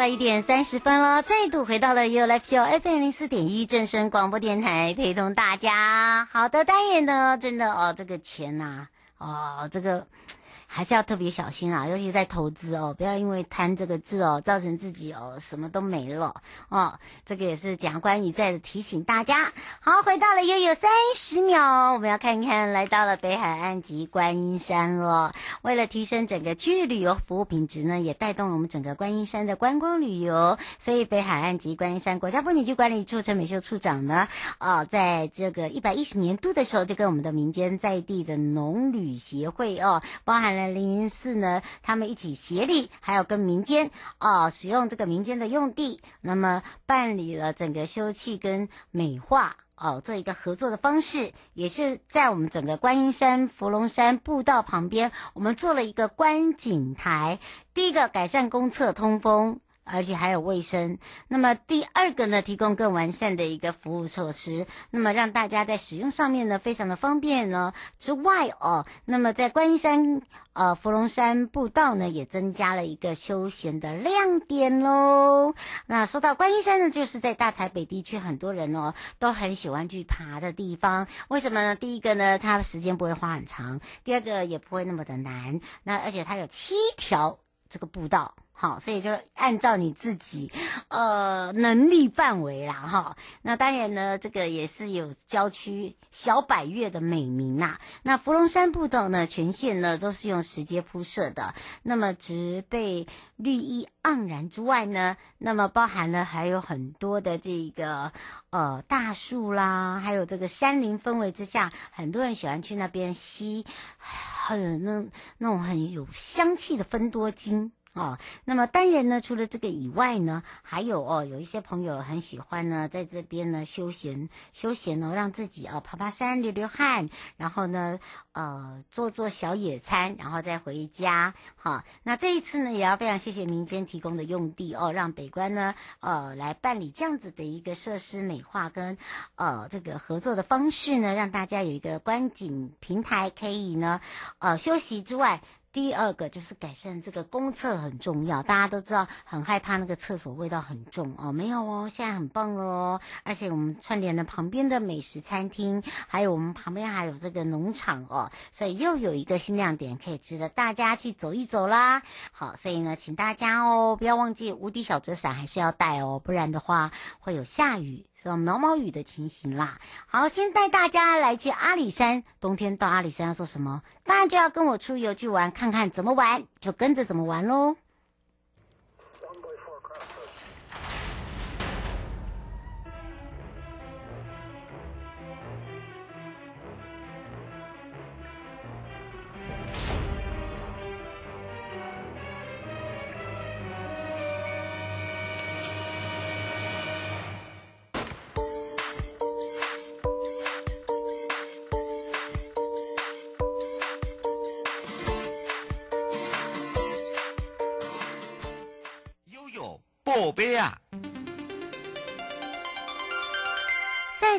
了一点三十分了，再度回到了 U Life Q FM 零四点一正声广播电台，陪同大家。好的，单元呢，真的哦，这个钱呐、啊，哦，这个。还是要特别小心啊，尤其在投资哦，不要因为贪这个字哦，造成自己哦什么都没了哦。这个也是检察官一再的提醒大家。好，回到了悠悠三十秒，我们要看看来到了北海岸及观音山了。为了提升整个区域旅游服务品质呢，也带动了我们整个观音山的观光旅游。所以北海岸及观音山国家风景区管理处陈美秀处长呢，哦，在这个一百一十年度的时候，就跟我们的民间在地的农旅协会哦，包含了。灵隐寺呢，他们一起协力，还有跟民间啊、哦，使用这个民间的用地，那么办理了整个修葺跟美化哦，做一个合作的方式，也是在我们整个观音山、芙蓉山步道旁边，我们做了一个观景台，第一个改善公厕通风。而且还有卫生。那么第二个呢，提供更完善的一个服务措施，那么让大家在使用上面呢非常的方便呢。之外哦，那么在观音山呃芙蓉山步道呢也增加了一个休闲的亮点喽。那说到观音山呢，就是在大台北地区很多人哦都很喜欢去爬的地方。为什么呢？第一个呢，它时间不会花很长；第二个也不会那么的难。那而且它有七条这个步道。好，所以就按照你自己，呃，能力范围啦，哈。那当然呢，这个也是有郊区小百岳的美名呐。那芙蓉山步道呢，全线呢都是用石阶铺设的，那么植被绿意盎然之外呢，那么包含了还有很多的这个呃大树啦，还有这个山林氛围之下，很多人喜欢去那边吸很那那种很有香气的芬多精。哦，那么当然呢，除了这个以外呢，还有哦，有一些朋友很喜欢呢，在这边呢休闲休闲哦，让自己哦爬爬山、流流汗，然后呢，呃，做做小野餐，然后再回家。好、那这一次呢，也要非常谢谢民间提供的用地哦，让北关呢，呃，来办理这样子的一个设施美化跟呃这个合作的方式呢，让大家有一个观景平台可以呢，呃，休息之外。第二个就是改善这个公厕很重要，大家都知道很害怕那个厕所味道很重哦，没有哦，现在很棒了哦，而且我们串联了旁边的美食餐厅，还有我们旁边还有这个农场哦，所以又有一个新亮点可以值得大家去走一走啦。好，所以呢，请大家哦不要忘记无敌小折伞还是要带哦，不然的话会有下雨，是毛毛雨的情形啦。好，先带大家来去阿里山，冬天到阿里山要做什么？当然就要跟我出游去玩。看看怎么玩，就跟着怎么玩喽。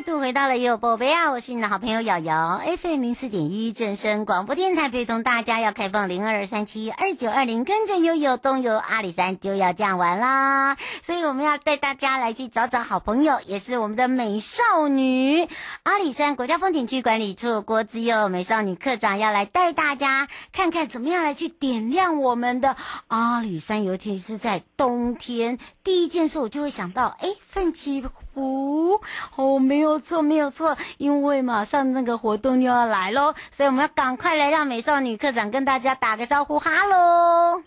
度回到了有宝贝啊！我是你的好朋友瑶瑶，FM 零四点一正声广播电台，陪同大家要开放零二三七二九二零，跟着悠悠东游阿里山就要这样玩啦！所以我们要带大家来去找找好朋友，也是我们的美少女阿里山国家风景区管理处郭子佑美少女课长要来带大家看看怎么样来去点亮我们的阿里山，尤其是在冬天。第一件事我就会想到，哎，奋起湖哦，没有错，没有错，因为马上那个活动又要来喽，所以我们要赶快来让美少女课长跟大家打个招呼，哈喽。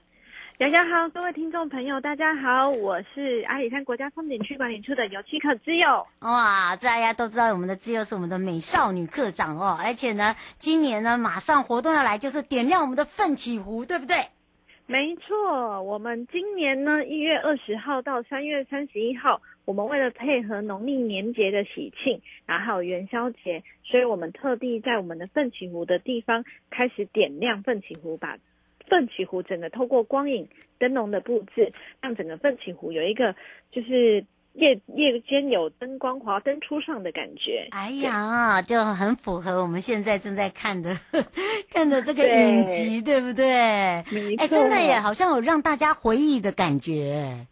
大家好，各位听众朋友，大家好，我是阿里山国家风景区管理处的游憩课之友。哇，大家都知道我们的之友是我们的美少女课长哦，而且呢，今年呢马上活动要来，就是点亮我们的奋起湖，对不对？没错，我们今年呢一月二十号到三月三十一号，我们为了配合农历年节的喜庆，然后还有元宵节，所以我们特地在我们的奋起湖的地方开始点亮奋起湖，把奋起湖整个透过光影灯笼的布置，让整个奋起湖有一个就是。夜夜间有灯光华灯初上的感觉，哎呀，就很符合我们现在正在看的看的这个影集，对，对不对？哎，真的耶好像有让大家回忆的感觉，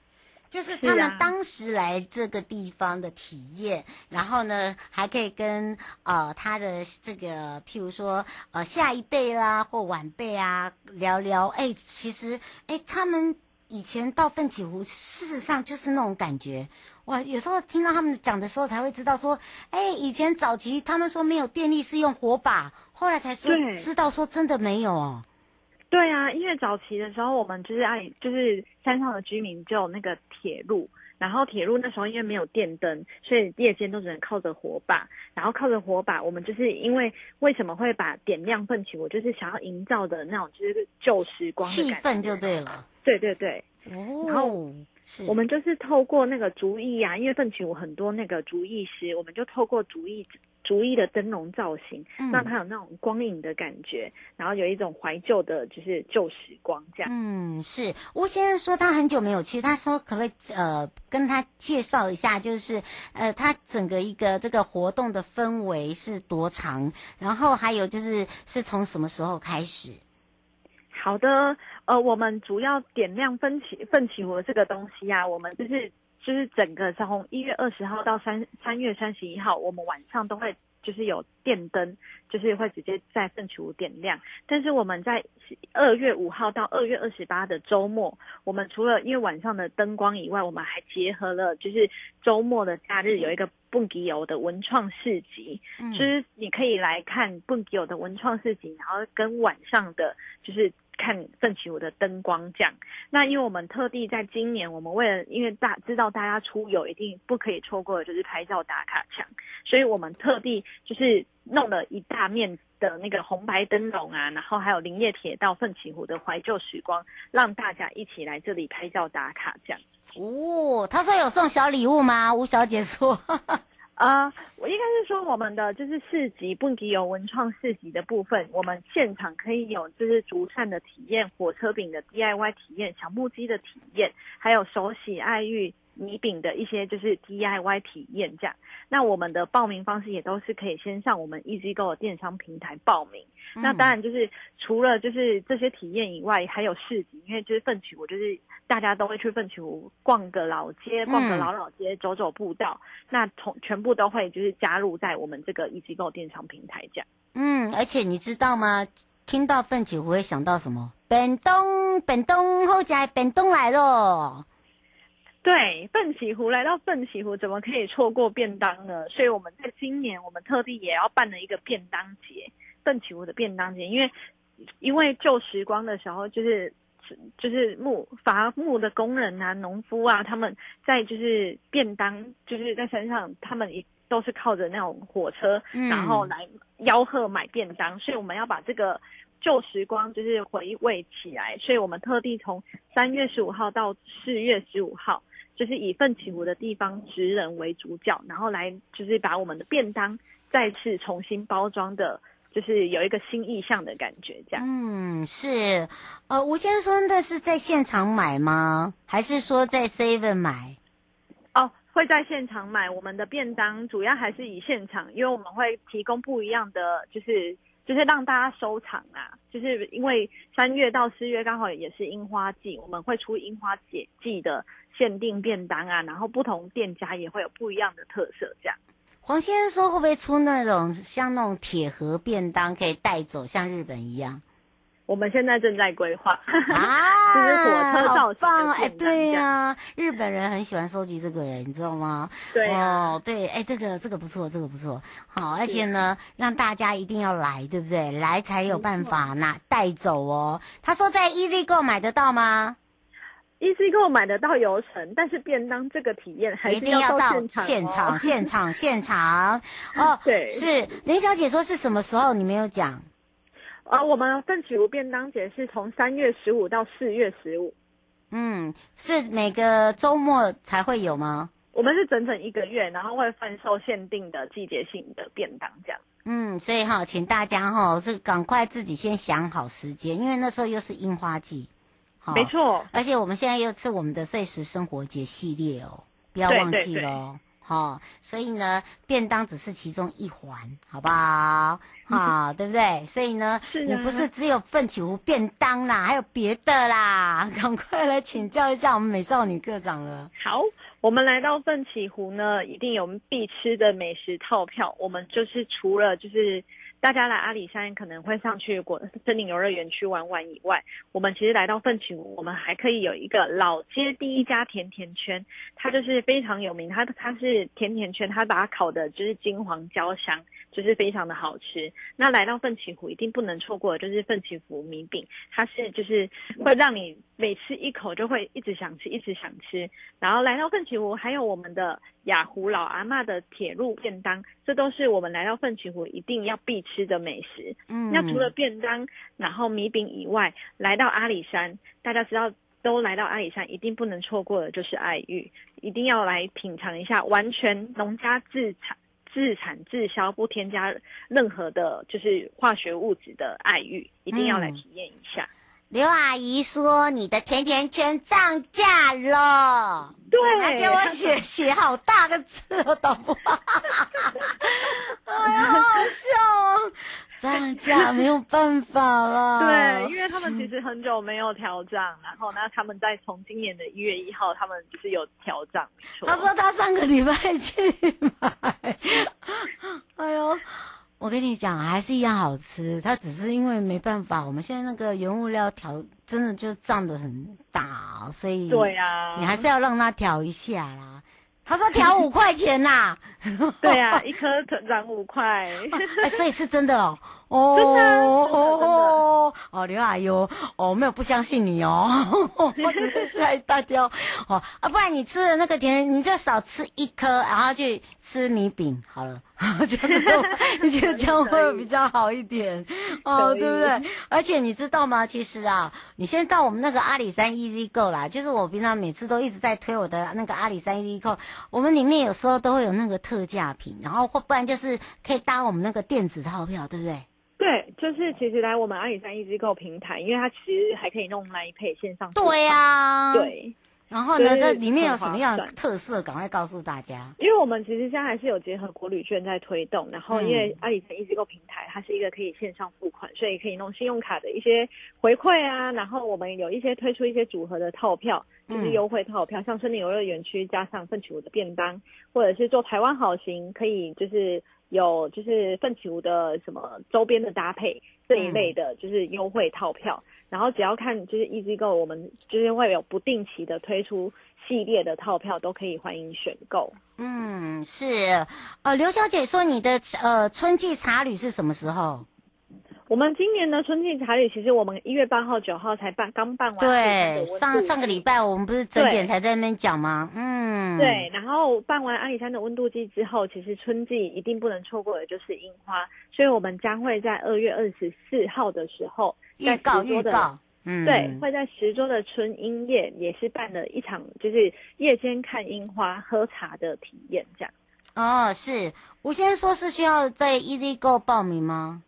就是他们当时来这个地方的体验，啊、然后呢，还可以跟呃他的这个譬如说呃下一辈啦或晚辈啊聊聊，哎，其实哎他们以前到奋起湖，事实上就是那种感觉。哇，有时候听到他们讲的时候，才会知道说，哎，以前早期他们说没有电力是用火把，后来才说知道说真的没有哦。对啊，因为早期的时候，我们就是爱，就是山上的居民就有那个铁路，然后铁路那时候因为没有电灯，所以夜间都只能靠着火把，然后靠着火把，我们就是因为为什么会把点亮奋起，我就是想要营造的那种就是旧时光的气氛就对了。对对对，哦，然后。是我们就是透过那个竹艺啊，因为奋起舞很多那个竹艺师，我们就透过竹艺竹艺的灯笼造型，嗯、让它有那种光影的感觉，然后有一种怀旧的，就是旧时光这样。嗯，是吴先生说他很久没有去，他说可不可以呃跟他介绍一下，就是呃他整个一个这个活动的氛围是多长，然后还有就是是从什么时候开始？好的。呃，我们主要点亮奋起奋起湖这个东西啊，我们就是就是整个从一月二十号到三三月三十一号，我们晚上都会就是有电灯，就是会直接在奋起湖点亮。但是我们在二月五号到二月二十八的周末，我们除了因为晚上的灯光以外，我们还结合了就是周末的假日有一个蹦迪游的文创市集，嗯、就是你可以来看蹦迪游的文创市集，然后跟晚上的就是。看奋起湖的灯光这样，那因为我们特地在今年，我们为了因为大知道大家出游一定不可以错过的就是拍照打卡墙，所以我们特地就是弄了一大面的那个红白灯笼啊，然后还有林业铁道奋起湖的怀旧时光，让大家一起来这里拍照打卡这样。哦，他说有送小礼物吗？吴小姐说。啊我应该是说我们的就是市集，不仅有文创市集的部分，我们现场可以有就是竹扇的体验、火车饼的 DIY 体验、小木屐的体验，还有手洗爱玉米饼的一些就是 DIY 体验这样。那我们的报名方式也都是可以先上我们 EasyGo 的电商平台报名。嗯、那当然就是除了就是这些体验以外，还有市集，因为就是奋起湖，就是大家都会去奋起湖逛个老街，逛个老老街，嗯、走走步道，那从全部都会就是加入在我们这个 EasyGo 电商平台这样。嗯，而且你知道吗？听到奋起湖会想到什么？本东，本东后家本东来了。对，奋起湖来到奋起湖，怎么可以错过便当呢？所以我们在今年，我们特地也要办了一个便当节。奋起湖的便当节，因为因为旧时光的时候，就是就是木伐木的工人啊、农夫啊，他们在就是便当，就是在山上，他们也都是靠着那种火车，嗯、然后来吆喝买便当，所以我们要把这个旧时光就是回味起来，所以我们特地从三月十五号到四月十五号，就是以奋起湖的地方职人为主角，然后来就是把我们的便当再次重新包装的。就是有一个新意象的感觉，这样。嗯，是，呃，吴先生的是在现场买吗？还是说在 Seven 买？哦，会在现场买。我们的便当主要还是以现场，因为我们会提供不一样的，就是就是让大家收藏啊。就是因为三月到四月刚好也是樱花季，我们会出樱花节季的限定便当啊，然后不同店家也会有不一样的特色，这样。黄先生说：“会不会出那种像那种铁盒便当，可以带走，像日本一样？”我们现在正在规划啊，就是火车造型哎，对呀、啊，日本人很喜欢收集这个人，你知道吗？对、啊、哦，对，哎，这个这个不错，这个不错，好，而且呢，让大家一定要来，对不对？来才有办法拿带走哦。他说在 EasyGo 买得到吗？Easy Go 买得到游程，但是便当这个体验还是要到现场、哦、现场，现场，现场。哦，对，是林小姐说是什么时候？你没有讲。啊、呃，我们奋起如便当节是从三月十五到四月十五。嗯，是每个周末才会有吗？我们是整整一个月，然后会贩售限定的季节性的便当这样。嗯，所以哈，请大家哈，这赶快自己先想好时间，因为那时候又是樱花季。好，没错。而且我们现在又是我们的碎石生活节系列哦，不要忘记喽。好，所以呢，便当只是其中一环，好不好？好，对不对？所以呢，是也不是只有奋起湖便当啦，还有别的啦。赶快来请教一下我们美少女课长了。好，我们来到奋起湖呢，一定有我们必吃的美食套票。我们就是除了就是。大家来阿里山可能会上去国森林游乐园去玩玩以外，我们其实来到奋起湖，我们还可以有一个老街第一家甜甜圈，它就是非常有名，它它是甜甜圈，它把它烤的就是金黄焦香。就是非常的好吃。那来到奋起湖一定不能错过的就是奋起湖米饼，它是就是会让你每吃一口就会一直想吃，一直想吃。然后来到奋起湖还有我们的雅湖老阿嬷的铁路便当，这都是我们来到奋起湖一定要必吃的美食。嗯，那除了便当，然后米饼以外，来到阿里山，大家知道都来到阿里山一定不能错过的就是爱玉，一定要来品尝一下完全农家自产。自产自销，不添加任何的，就是化学物质的爱玉，一定要来体验一下。刘、嗯、阿姨说：“你的甜甜圈涨价了。”对，还给我写写好大个字，我懂吗？哎呀，好好笑哦。涨价没有办法了，对，因为他们其实很久没有调涨，然后呢，他们在从今年的一月一号，他们就是有调涨。他说他上个礼拜去买，哎呦，我跟你讲，还是一样好吃，它只是因为没办法，我们现在那个原物料调真的就涨得很大，所以对呀，你还是要让它调一下啦。他说调五块钱呐，对呀、啊，一颗涨五块，哎，所以是真的哦。哦哦哦哦，刘阿姨哦，我没有不相信你哦，我只是吓大家哦啊，不然你吃的那个甜，你就少吃一颗，然后去吃米饼好了，就是你觉得这样会比较好一点哦，对不对？而且你知道吗？其实啊，你先到我们那个阿里山 Easy Go 啦，就是我平常每次都一直在推我的那个阿里山 Easy Go，我们里面有时候都会有那个特价品，然后或不然就是可以搭我们那个电子套票，对不对？对，就是其实来我们阿里山 Easy Go 平台，因为它其实还可以弄 Line Pay 线上。对呀、啊，对。然后呢，这里面有什么样的特色？赶快告诉大家。因为我们其实现在还是有结合国旅券在推动，然后因为阿里山 Easy Go 平台它是一个可以线上付款，所以可以弄信用卡的一些回馈啊。然后我们有一些推出一些组合的套票，就是优惠套票，嗯、像森林游乐园区加上奋起湖的便当，或者是做台湾好行，可以就是。有就是奋起湖的什么周边的搭配这一类的，就是优惠套票，嗯、然后只要看就是 Easy Go，我们就是会有不定期的推出系列的套票，都可以欢迎选购。嗯，是，呃，刘小姐说你的呃春季茶旅是什么时候？我们今年的春季茶旅，其实我们一月八号、九号才办，刚办完。对，上上个礼拜我们不是整点才在那边讲吗？嗯，对。然后办完阿里山的温度计之后，其实春季一定不能错过的就是樱花，所以我们将会在二月二十四号的时候预告预告。嗯，对，会在十桌的春樱夜也是办了一场，就是夜间看樱花、喝茶的体验，这样。哦，是。吴先生说是需要在 Easy Go 报名吗？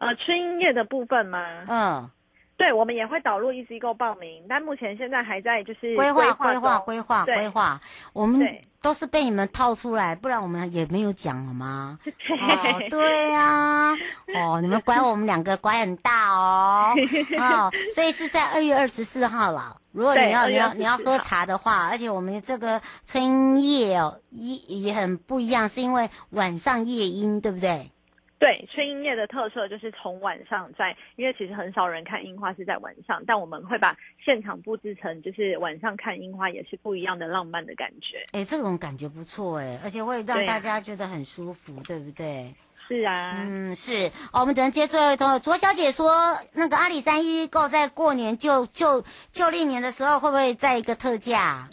呃，春樱夜的部分吗？嗯，对，我们也会导入 Easy Go 报名，但目前现在还在就是规划、规划、规划、规划。我们都是被你们套出来，不然我们也没有讲好吗？哦，对呀、啊，哦，你们管我们两个管很大哦，哦，所以是在二月二十四号了。如果你要你要你要喝茶的话，而且我们这个春夜哦，也也很不一样，是因为晚上夜莺，对不对？对，吹樱夜的特色就是从晚上在，因为其实很少人看樱花是在晚上，但我们会把现场布置成就是晚上看樱花也是不一样的浪漫的感觉。哎，这种感觉不错哎，而且会让大家觉得很舒服，对，啊、对不对？是啊，嗯，是。哦，我们只能接最后一通。卓小姐说，那个阿里山一购在过年就就就历年的时候会不会在一个特价？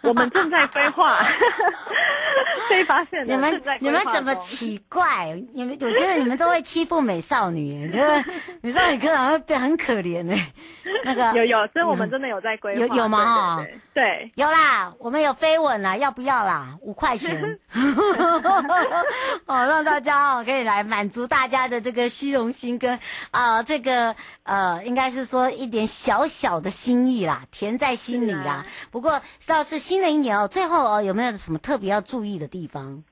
我们正在 规划，被发现你们你们怎么奇怪？你们我觉得你们都会欺负美少女，觉得美少女可能会变很可怜呢。那个有有，所以我们真的有在规划，有有吗？对，对，有啦，我们有飞吻啦，要不要啦？五块钱，哦，让大家哦可以来满足大家的这个虚荣心跟啊、呃、这个呃应该是说一点小小的心意啦，甜在心里啦。啊、不过倒是。新的一年哦，最后哦，有没有什么特别要注意的地方？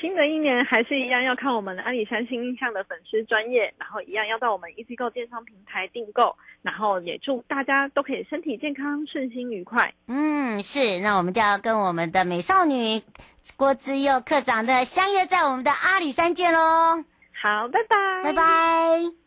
新的一年还是一样要看我们的阿里山新印象的粉丝专业，然后一样要到我们 EasyGo 电商平台订购，然后也祝大家都可以身体健康、顺心愉快。嗯，是，那我们就要跟我们的美少女郭姿佑课长的相约在我们的阿里山见喽。好，拜拜，拜拜。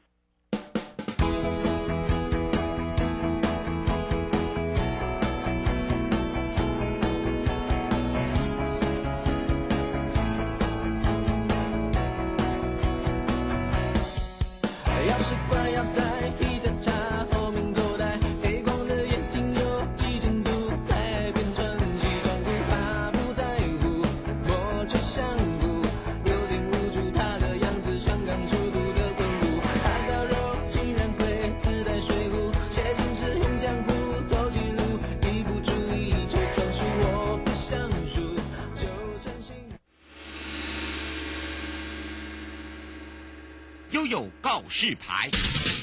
告示牌。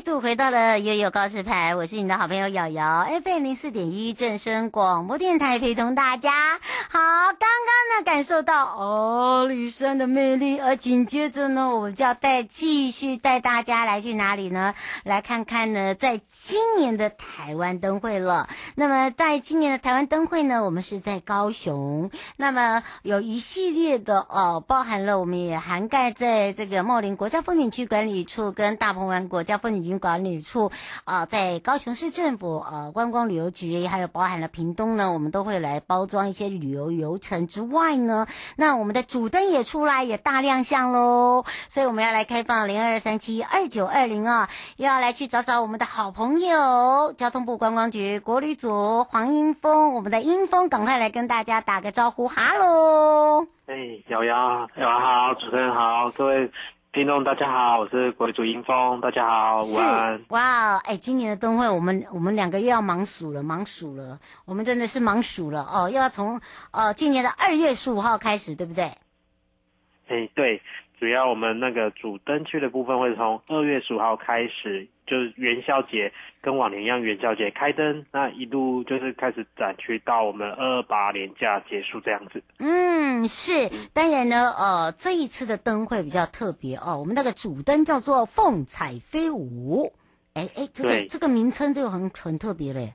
度回到了悠悠告示牌，我是你的好朋友瑶瑶，FM 零四点一正声广播电台，陪同大家。好，刚刚呢感受到阿里山的魅力，而紧接着呢，我们就要带继续带大家来去哪里呢？来看看呢，在今年的台湾灯会了。那么在今年的台湾灯会呢，我们是在高雄。那么有一系列的哦，包含了我们也涵盖在这个茂林国家风景区管理处跟大鹏湾国家风景管理处啊、在高雄市政府呃观光旅游局，还有包含了屏东呢，我们都会来包装一些旅游游程之外呢，那我们的主灯也出来，也大亮相喽。所以我们要来开放零二三七二九二零啊，又要来去找找我们的好朋友，交通部观光局国旅组黄英峰，我们的英峰赶快来跟大家打个招呼，哈喽。哎，瑶，瑶瑶好，主持人好，各位。听众大家好，我是国旅组英峰，大家好，午安。哇，哎，今年的灯会，我们我们两个又要忙数了，忙数了，我们真的是忙数了哦，又要从呃今年的二月十五号开始，对不对？哎，对。主要我们那个主灯区的部分会从二月十五号开始，就是元宵节跟往年一样，元宵节开灯，那一路就是开始展区到我们二二八年假结束这样子。嗯，是，当然呢，呃，这一次的灯会比较特别哦，我们那个主灯叫做凤彩飞舞，哎哎，这个这个名称就很很特别嘞。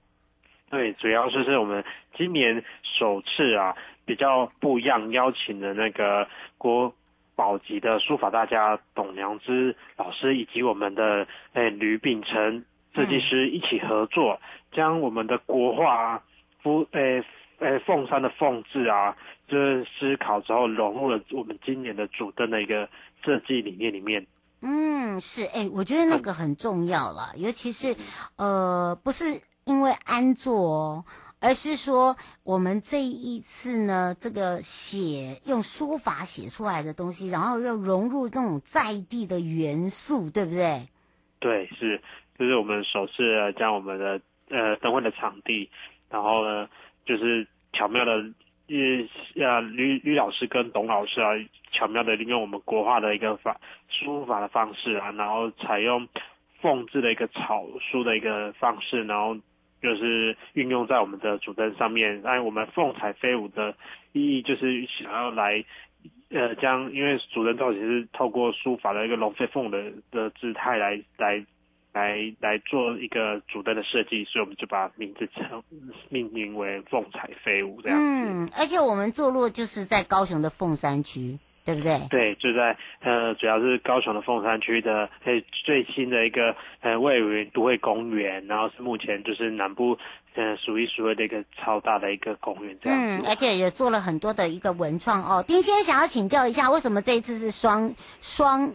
对，主要就是我们今年首次啊，比较不一样，邀请的那个国。宝级的书法大家董良之老师以及我们的诶吕秉成设计师一起合作，将我们的国画凤诶诶凤山的凤字啊，就是思考之后融入了我们今年的主灯的一个设计理念里面。嗯，是诶，我觉得那个很重要了，尤其是呃，不是因为安坐哦。而是说，我们这一次呢，这个写用书法写出来的东西，然后又融入那种在地的元素，对不对？对，是，就是我们首次将我们的呃灯会的场地，然后呢，就是巧妙的，呃，吕吕老师跟董老师啊，巧妙的利用我们国画的一个法书法的方式啊，然后采用凤字的一个草书的一个方式，然后。就是运用在我们的主灯上面，按我们凤彩飞舞的意义，就是想要来，呃，将因为主灯造型是透过书法的一个龙飞凤的的姿态来来来来做一个主灯的设计，所以我们就把名字称 命名为“凤彩飞舞”这样。嗯，而且我们坐落就是在高雄的凤山区，对不对？对，就在呃，主要是高雄的凤山区的呃最新的一个呃卫武营都会公园，然后是目前就是南部呃数一数二的一个超大的一个公园这样。嗯，而且也做了很多的一个文创哦。丁先生想要请教一下，为什么这一次是双双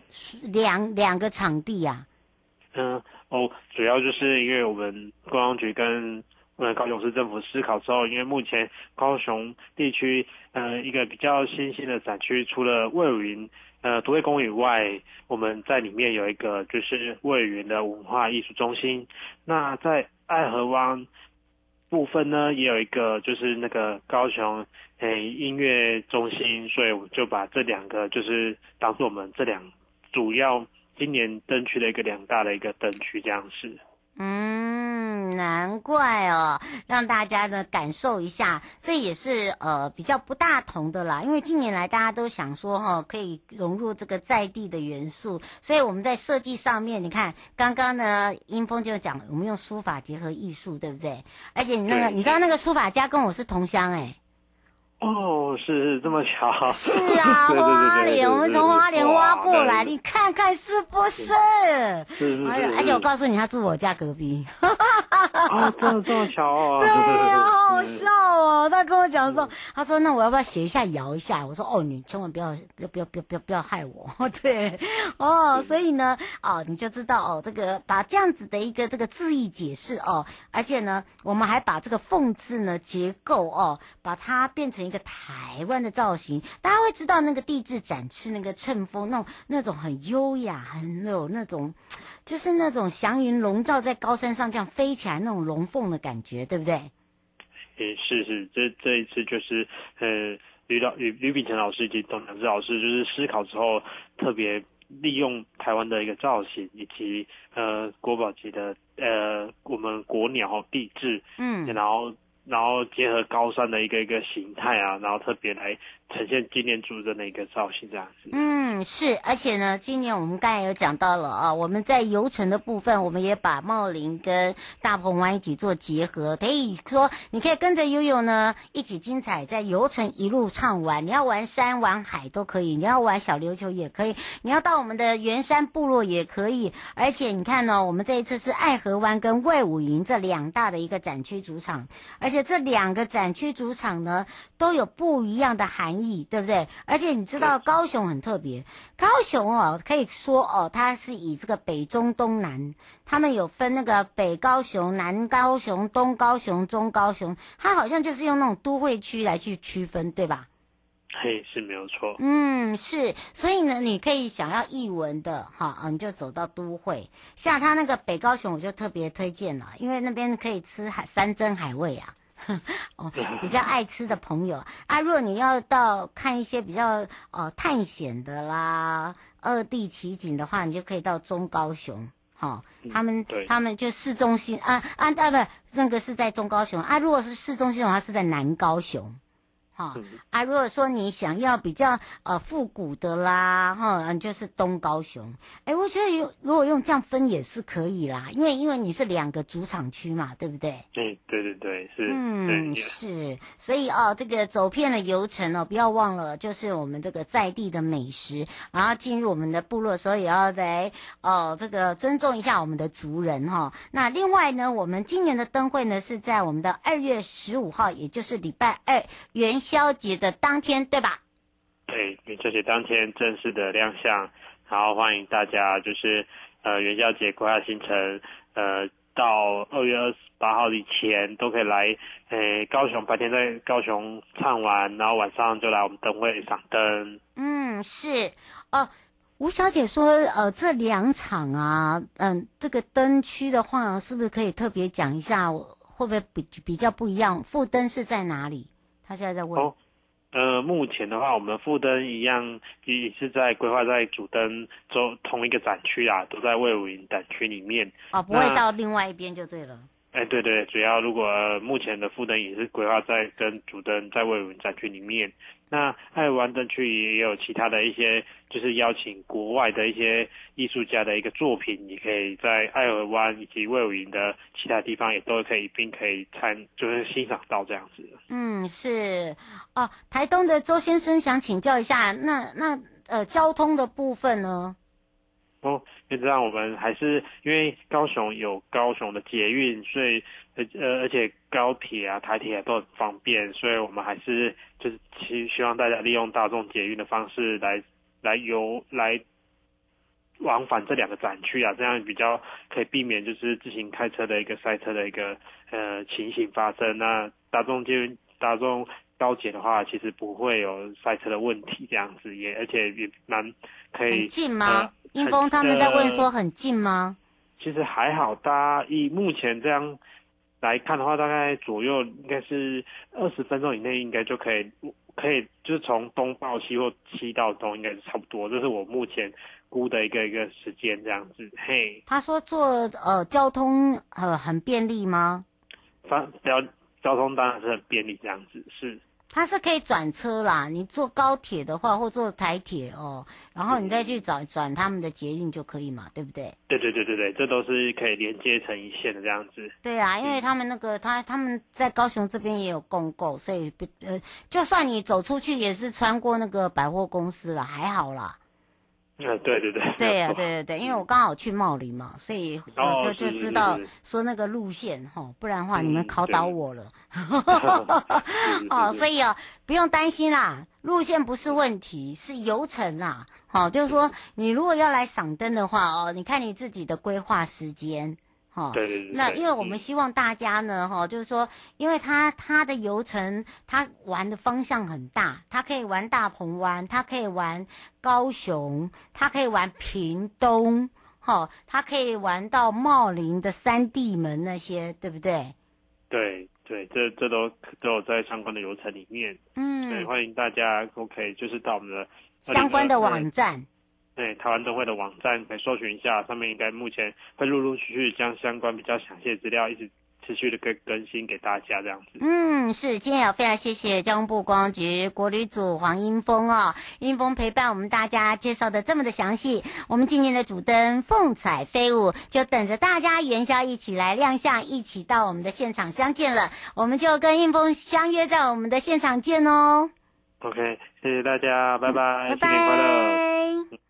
两两个场地呀、啊？嗯哦，主要就是因为我们观光局跟呃高雄市政府思考之后，因为目前高雄地区呃一个比较新兴的展区，除了卫武营呃都会公园以外，我们在里面有一个就是卫武营的文化艺术中心。那在爱河湾部分呢，也有一个就是那个高雄诶音乐中心，所以我就把这两个就是当做我们这两主要。今年灯区的一个两大的一个灯区这样是，嗯，难怪哦，让大家呢感受一下，这也是呃比较不大同的啦。因为近年来大家都想说哈、哦，可以融入这个在地的元素，所以我们在设计上面，你看刚刚呢，英峰就讲我们用书法结合艺术，对不对？而且你那个你知道那个书法家跟我是同乡哎。哦，是是这么巧，是啊，花莲，我们从花莲挖过来，你看看是不是？是是，是，是，而且我告诉你，他住我家隔壁。啊，这么这么巧啊！对呀，好好笑哦。他跟我讲说，他说那我要不要写一下，摇一下？我说哦，你千万不要，不要，不要，不要，不要，不要害我。对，哦，所以呢，哦，你就知道哦，这个把这样子的一个这个字义解释哦，而且呢，我们还把这个凤字呢结构哦，把它变成。一个台湾的造型，大家会知道那个地质展翅，那个乘风，那种那种很优雅，很有那种，就是那种祥云笼罩在高山上这样飞起来那种龙凤的感觉，对不对？诶，是是，这这一次就是呃，吕老吕吕秉成老师以及董良志老师就是思考之后，特别利用台湾的一个造型以及呃国宝级的呃我们国鸟地质，嗯，然后。然后结合高山的一个一个形态啊，然后特别来呈现今年主的那个造型这样子。嗯，是，而且呢，今年我们刚才有讲到了啊，我们在游程的部分，我们也把茂林跟大鹏湾一起做结合，可以说你可以跟着悠悠呢一起精彩，在游程一路畅玩。你要玩山玩海都可以，你要玩小琉球也可以，你要到我们的圆山部落也可以。而且你看呢，我们这一次是爱河湾跟卫武营这两大的一个展区主场，而且这两个展区主场呢都有不一样的含义，对不对？而且你知道高雄很特别，高雄哦，可以说哦，它是以这个北中东南，他们有分那个北高雄、南高雄、东高雄、中高雄，它好像就是用那种都会区来去区分，对吧？嘿，是没有错。嗯，是，所以呢，你可以想要译文的哈，你就走到都会，像他那个北高雄，我就特别推荐了，因为那边可以吃海山珍海味啊。哦，比较爱吃的朋友。啊，如果你要到看一些比较呃探险的啦、二地奇景的话，你就可以到中高雄，好、哦，他们、嗯、他们就市中心啊啊啊不，那个是在中高雄。啊，如果是市中心的话是在南高雄。啊、哦、啊！如果说你想要比较呃复古的啦，哈、哦，就是东高雄。哎，我觉得有如果用这样分也是可以啦，因为因为你是两个主场区嘛，对不对？对对对对，是。嗯，是。所以哦，这个走遍了游程哦，不要忘了，就是我们这个在地的美食，然后进入我们的部落的时候，也要来哦，这个尊重一下我们的族人哈、哦。那另外呢，我们今年的灯会呢是在我们的二月十五号，也就是礼拜二元宵节的当天，对吧？对，元宵节当天正式的亮相，然后欢迎大家，就是呃元宵节规划行程，呃到二月二十八号以前都可以来，诶高雄白天在高雄唱完，然后晚上就来我们灯会赏灯。嗯，是哦，吴小姐说，呃这两场啊，嗯这个灯区的话，是不是可以特别讲一下，会不会比比较不一样？副灯是在哪里？他现在在问。哦，呃，目前的话，我们副灯一样也是在规划在主灯周同一个展区啊，都在魏武营展区里面。哦，不会到另外一边就对了。哎，对对，主要如果、目前的副灯也是规划在跟主灯在卫武展区里面。那爱河湾灯区也有其他的一些，就是邀请国外的一些艺术家的一个作品，你可以在爱尔湾以及魏武营的其他地方也都可以并可以参，就是欣赏到这样子。嗯，是哦。台东的周先生想请教一下，那那呃交通的部分呢？哦，就这样，我们还是因为高雄有高雄的捷运，所以呃呃，而且高铁啊、台铁啊都很方便，所以我们还是就是希希望大家利用大众捷运的方式来来游来往返这两个展区啊，这样比较可以避免就是自行开车的一个塞车的一个呃情形发生。那大众捷运、大众高铁的话，其实不会有塞车的问题，这样子也而且也蛮可以。近吗？呃英峰他们在问说很近吗？其实还好，大家以目前这样来看的话，大概左右应该是二十分钟以内，应该就可以，可以就是从东到西或西到东，应该是差不多。这是我目前估的一个一个时间这样子。嘿，他说坐呃交通呃很便利吗？方交交通当然是很便利这样子，是。它是可以转车啦，你坐高铁的话，或坐台铁哦，然后你再去转转他们的捷运就可以嘛，对不对？对对对对对，这都是可以连接成一线的这样子。对啊，因为他们那个他他们在高雄这边也有共购，所以呃，就算你走出去也是穿过那个百货公司了，还好啦。嗯，对对对，对呀，对对对，因为我刚好去茂林嘛，所以我就就知道说那个路线哈，不然的话你们考倒我了。哦，所以哦，不用担心啦，路线不是问题，是游程啦。好，就是说你如果要来赏灯的话哦，你看你自己的规划时间。哦，对对对，那因为我们希望大家呢，哈、嗯，就是说，因为它它的游程，它玩的方向很大，它可以玩大鹏湾，它可以玩高雄，它可以玩屏东，哈，它可以玩到茂林的三地门那些，对不对？对对，这这都都有在相关的游程里面，嗯，对，欢迎大家 OK，就是到我们的相关的网站。对，台湾灯会的网站可以搜寻一下，上面应该目前会陆陆续续将相关比较详细的资料一直持续的更更新给大家这样子。嗯，是，今天也非常谢谢交通部观光局国旅组黄英峰哦，英峰陪伴我们大家介绍的这么的详细。我们今年的主灯凤彩飞舞，就等着大家元宵一起来亮相，一起到我们的现场相见了。我们就跟英峰相约在我们的现场见哦。OK，谢谢大家，拜拜，嗯、拜拜，新年快乐。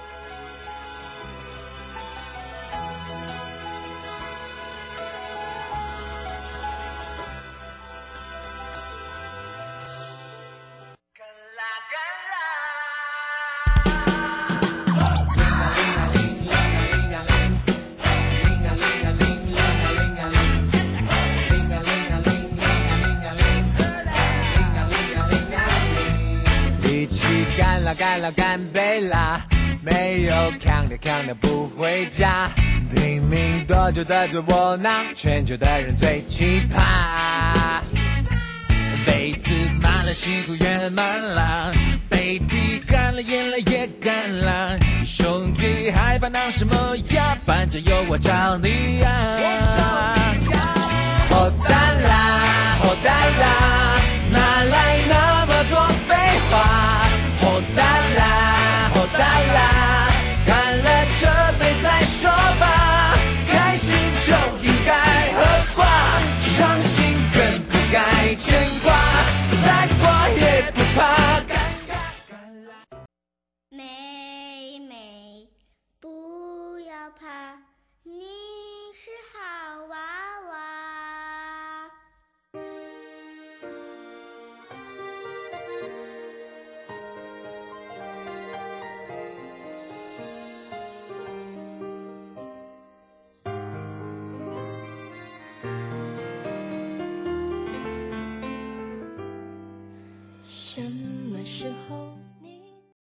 不回家，拼命多久的最窝囊，全球的人最奇葩。杯子满了，幸福圆满了，杯底干了，眼泪也干了。兄弟还烦恼什么呀？反正有我找你呀！好